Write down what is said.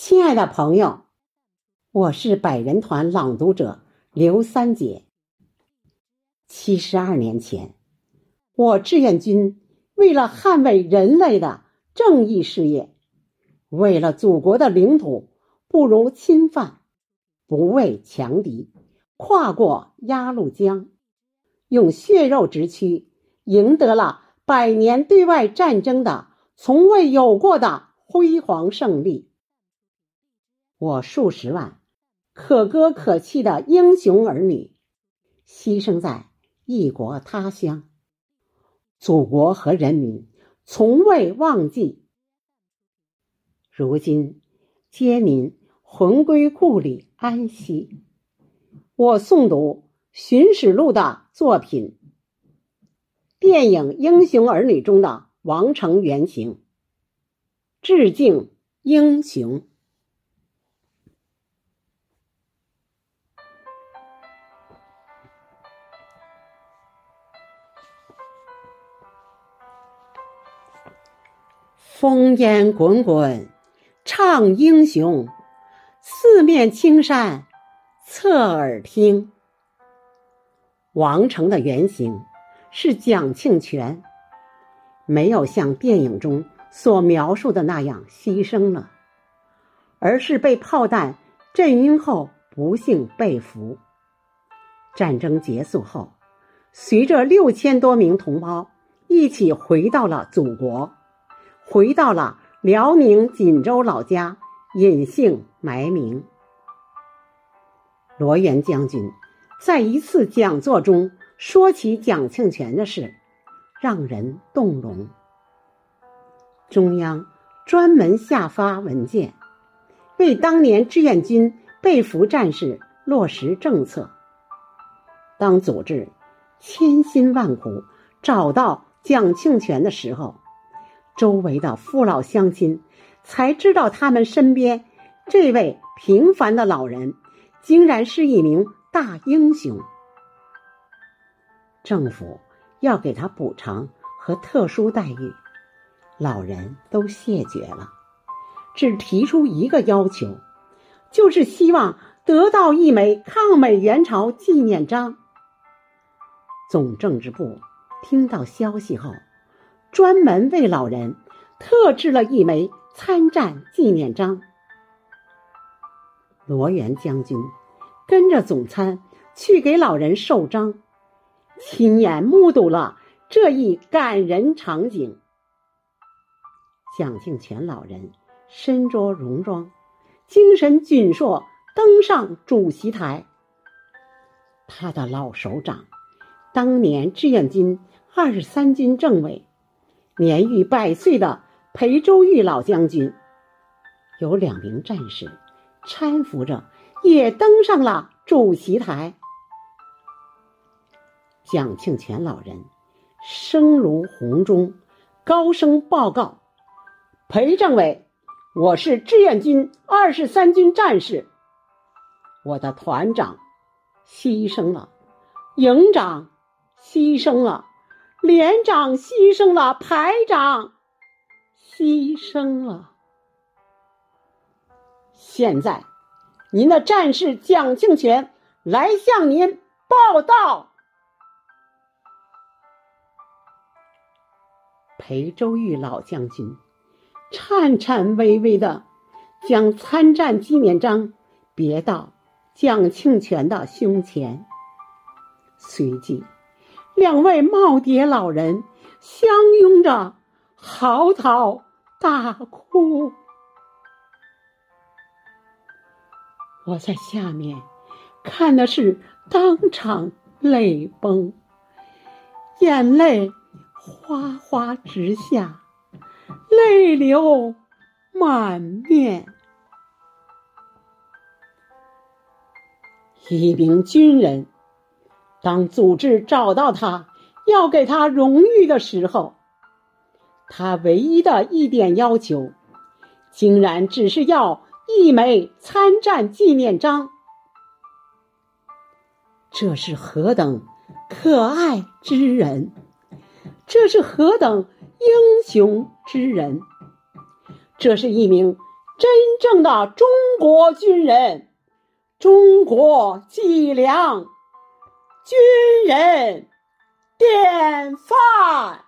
亲爱的朋友，我是百人团朗读者刘三姐。七十二年前，我志愿军为了捍卫人类的正义事业，为了祖国的领土不容侵犯，不畏强敌，跨过鸭绿江，用血肉之躯赢得了百年对外战争的从未有过的辉煌胜利。我数十万可歌可泣的英雄儿女，牺牲在异国他乡，祖国和人民从未忘记。如今，皆民魂归故里安息。我诵读《寻史录》的作品，电影《英雄儿女》中的王成原型，致敬英雄。烽烟滚滚，唱英雄；四面青山，侧耳听。王成的原型是蒋庆泉，没有像电影中所描述的那样牺牲了，而是被炮弹震晕后不幸被俘。战争结束后，随着六千多名同胞一起回到了祖国。回到了辽宁锦州老家，隐姓埋名。罗元将军在一次讲座中说起蒋庆全的事，让人动容。中央专门下发文件，为当年志愿军被俘战士落实政策。当组织千辛万苦找到蒋庆全的时候。周围的父老乡亲才知道，他们身边这位平凡的老人，竟然是一名大英雄。政府要给他补偿和特殊待遇，老人都谢绝了，只提出一个要求，就是希望得到一枚抗美援朝纪念章。总政治部听到消息后。专门为老人特制了一枚参战纪念章。罗元将军跟着总参去给老人授章，亲眼目睹了这一感人场景。蒋庆泉老人身着戎装，精神矍铄，登上主席台。他的老首长，当年志愿军二十三军政委。年逾百岁的裴周玉老将军，有两名战士搀扶着，也登上了主席台。蒋庆全老人声如洪钟，高声报告：“裴政委，我是志愿军二十三军战士，我的团长牺牲了，营长牺牲了。”连长牺牲了，排长牺牲了。现在，您的战士蒋庆全来向您报道。裴周玉老将军颤颤巍巍的将参战纪念章别到蒋庆全的胸前，随即。两位耄耋老人相拥着嚎啕大哭，我在下面看的是当场泪崩，眼泪哗哗直下，泪流满面。一名军人。当组织找到他，要给他荣誉的时候，他唯一的一点要求，竟然只是要一枚参战纪念章。这是何等可爱之人！这是何等英雄之人！这是一名真正的中国军人，中国脊梁，军人典范。